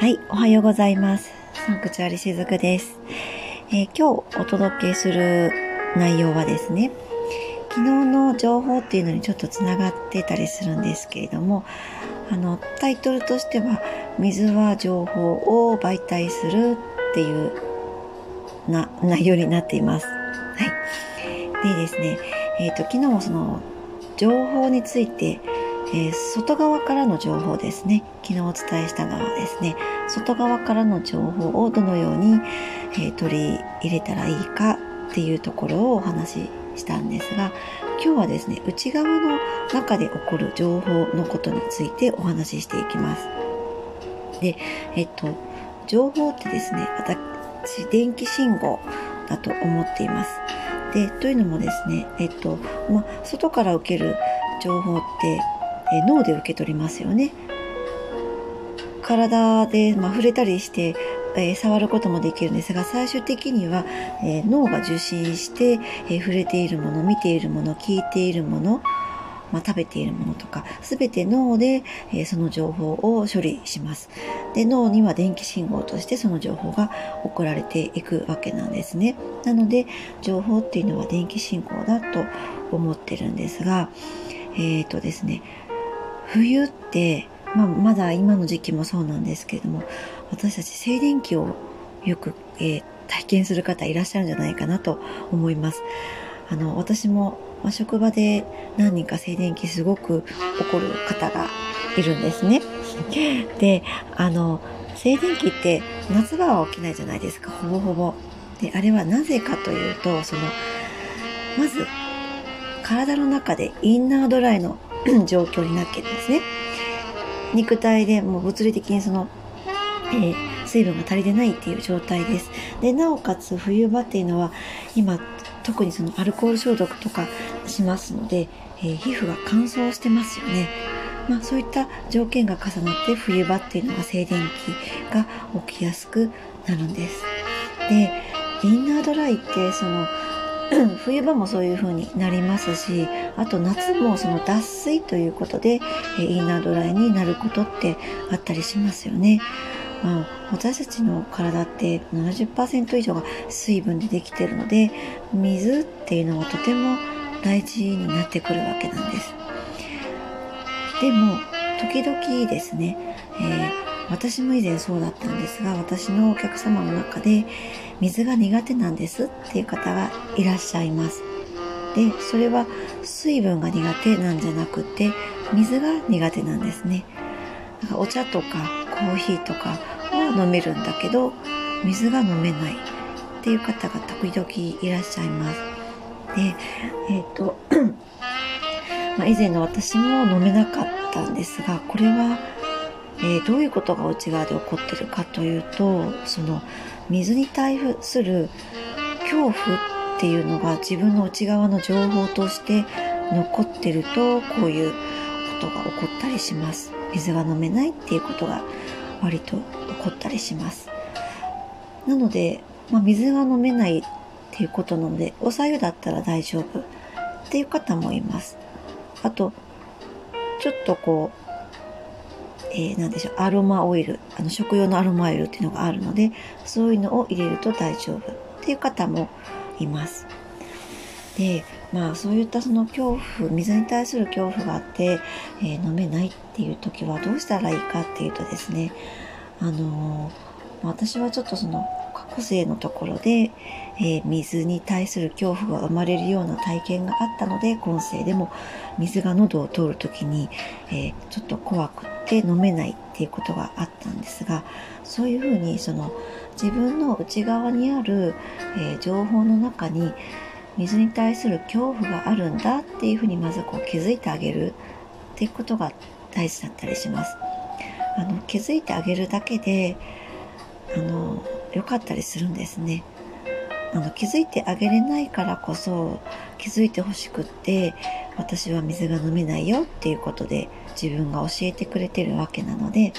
はい、おはようございます。サンクチュアリしずくです、えー今日お届けする内容はですね、昨日の情報っていうのにちょっとつながってたりするんですけれども、あの、タイトルとしては、水は情報を媒体するっていうな内容になっています。はい。でですね、えっ、と、昨日もその、情報について、えー外側からの情報ですね。昨日お伝えしたのはですね、外側からの情報をどのように、えー取り入れたらいいかっていうところをお話ししたんですが、今日はですね、内側の中で起こる情報のことについてお話ししていきます。で、えっと、情報ってですね、私、電気信号だと思っています。で、というのもですね、えっと、ま、外から受ける情報って、え脳で受け取りますよね。体で、まあ、触れたりして、えー触ることもできるんですが、最終的には、えー脳が受信して、えー触れているもの、見ているもの、聞いているもの、まあ、食べているものとか、すべて脳で、えその情報を処理します。で、脳には電気信号としてその情報が送られていくわけなんですね。なので、情報っていうのは電気信号だと思ってるんですが、えっ、とですね、冬って、まあ、まだ今の時期もそうなんですけれども、私たち静電気をよく、えー体験する方いらっしゃるんじゃないかなと思います。あの、私も、まあ、職場で何人か静電気すごく起こる方がいるんですね。で、あの、静電気って夏場は起きないじゃないですか、ほぼほぼ。で、あれはなぜかというと、その、まず、体の中でインナードライの 状況になってるんですね。肉体でもう物理的にその、えー水分が足りてないっていう状態です。で、なおかつ冬場っていうのは今特にそのアルコール消毒とかしますので、えー皮膚が乾燥してますよね。まあそういった条件が重なって冬場っていうのは静電気が起きやすくなるんです。で、インナードライってその 冬場もそういう風になりますし、あと夏もその脱水ということで、えインナードライになることってあったりしますよね。まあ、私たちの体って70%以上が水分でできてるので、水っていうのはとても大事になってくるわけなんです。でも、時々ですね、えー私も以前そうだったんですが、私のお客様の中で水が苦手なんですっていう方がいらっしゃいます。で、それは水分が苦手なんじゃなくて、水が苦手なんですね。なんかお茶とかコーヒーとかは飲めるんだけど、水が飲めないっていう方が時々いらっしゃいます。で、えっ、と、ま、以前の私も飲めなかったんですが、これは、えーどういうことが内側で起こってるかというと、その水に対する恐怖っていうのが自分の内側の情報として残ってると、こういうことが起こったりします。水が飲めないっていうことが割と起こったりします。なので、まあ、水が飲めないっていうことなので、お茶湯だったら大丈夫っていう方もいます。あと、ちょっとこう、えーでしょう、アロマオイル、あの食用のアロマオイルっていうのがあるので、そういうのを入れると大丈夫っていう方もいます。で、まあそういったその恐怖、水に対する恐怖があって、えー飲めないっていう時はどうしたらいいかっていうとですね、あのー私はちょっとその過去生のところで、えー水に対する恐怖が生まれるような体験があったので、今世でも水が喉を通るときに、えちょっと怖くって飲めないっていうことがあったんですが、そういうふうにその自分の内側にある、えー情報の中に水に対する恐怖があるんだっていうふうにまずこう気づいてあげるっていうことが大事だったりします。あの気づいてあげるだけであの良かったりするんですね。あの気づいてあげれないからこそ気づいてほしくって私は水が飲めないよっていうことで自分が教えてくれてるわけなので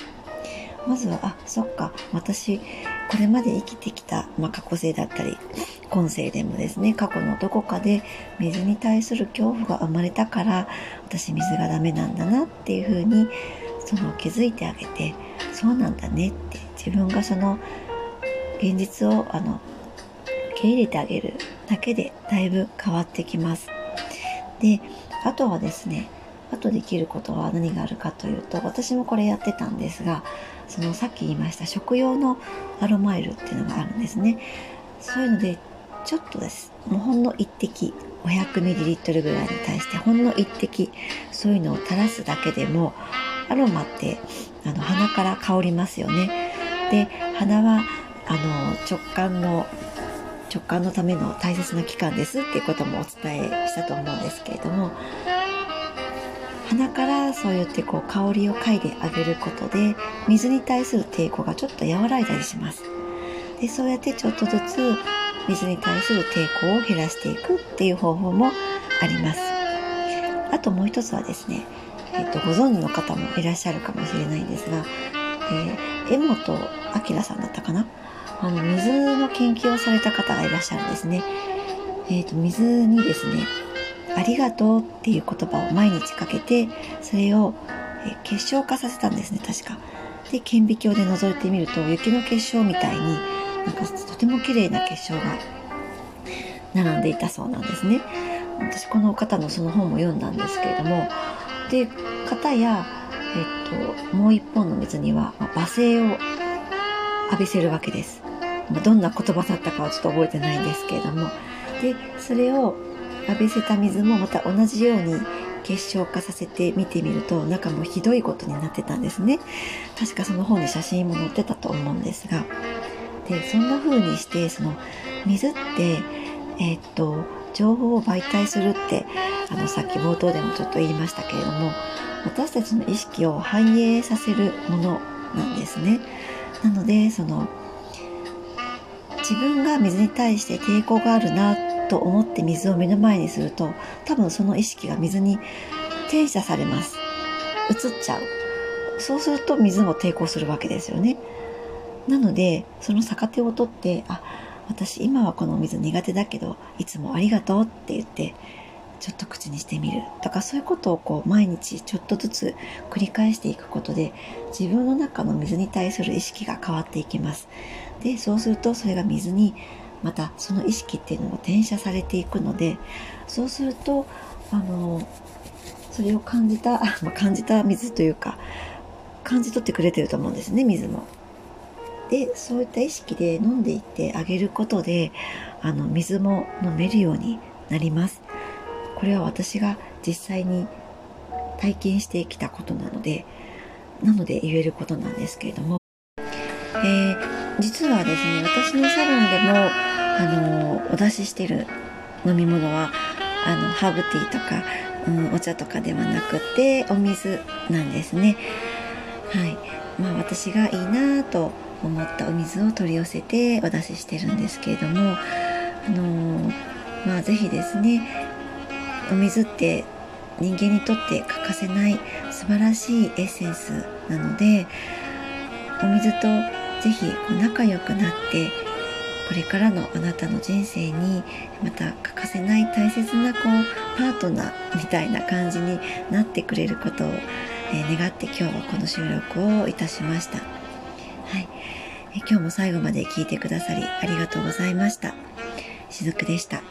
まずはあそっか私これまで生きてきた、まあ、過去世だったり今世でもですね過去のどこかで水に対する恐怖が生まれたから私水がダメなんだなっていうふうにその気づいてあげてそうなんだねって自分がその現実をあの受け入れてあげるだけでだいぶ変わってきます。であとはですねあとできることは何があるかというと私もこれやってたんですがそのさっき言いました食用のアロマイルっていうのがあるんですね。そういうのでちょっとです。もうほんの一滴 500ml ぐらいに対してほんの一滴そういうのを垂らすだけでもアロマってあの鼻から香りますよね。で鼻はあの直感の直感のための大切な器官ですっていうこともお伝えしたと思うんですけれども鼻からそうやってこう香りを嗅いであげることで水に対する抵抗がちょっと和らいだりします。でそうやってちょっとずつ水に対する抵抗を減らしていくっていう方法もあります。あともう一つはですね、えっと、ご存知の方もいらっしゃるかもしれないんですが、えー、江本明さんだったかな？あの水の研究をされた方がいらっしゃるんですね。えっ、ー、と水にですね「ありがとう」っていう言葉を毎日かけてそれを、結晶化させたんですね確か。で顕微鏡で覗いてみると雪の結晶みたいになんかとても綺麗な結晶が並んでいたそうなんですね。私この方のその本も読んだんですけれどもで方や、えっと、もう一本の水には、まあ、罵声を浴びせるわけです。まあ、どんな言葉だったかはちょっと覚えてないんですけれどもでそれを浴びせた水もまた同じように結晶化させて見てみると中もひどいことになってたんですね。確かその本に写真も載ってたと思うんですが。でそんな風にしてその水ってえー、っと情報を媒体するってあのさっき冒頭でもちょっと言いましたけれども私たちの意識を反映させるものなんですね。なのでその自分が水に対して抵抗があるなと思って水を目の前にすると多分その意識が水に転写されます。映っちゃう。そうすると水も抵抗するわけですよね。なのでその逆手を取ってあ私今はこの水苦手だけどいつもありがとうって言ってちょっと口にしてみる。とかそういうことをこう毎日ちょっとずつ繰り返していくことで自分の中の水に対する意識が変わっていきます。でそうするとそれが水にまたその意識っていうのも転写されていくのでそうするとあのそれを感じた、ま感じた水というか感じ取ってくれてると思うんですね水も。でそういった意識で飲んでいってあげることであの水も飲めるようになります。これは私が実際に体験してきたことなのでなので言えることなんですけれども、えー実はですね私のサロンでもあのお出ししてる飲み物はあのハーブティーとか、うん、お茶とかではなくてお水なんですね。はい。まあ私がいいなと思ったお水を取り寄せてお出ししてるんですけれどもあのまあ是非ですねお水って人間にとって欠かせない素晴らしいエッセンスなのでお水とぜひ仲良くなってこれからのあなたの人生にまた欠かせない大切なこうパートナーみたいな感じになってくれることを、え、願って今日はこの収録をいたしました、はい。え今日も最後まで聞いてくださりありがとうございました。しずくでした。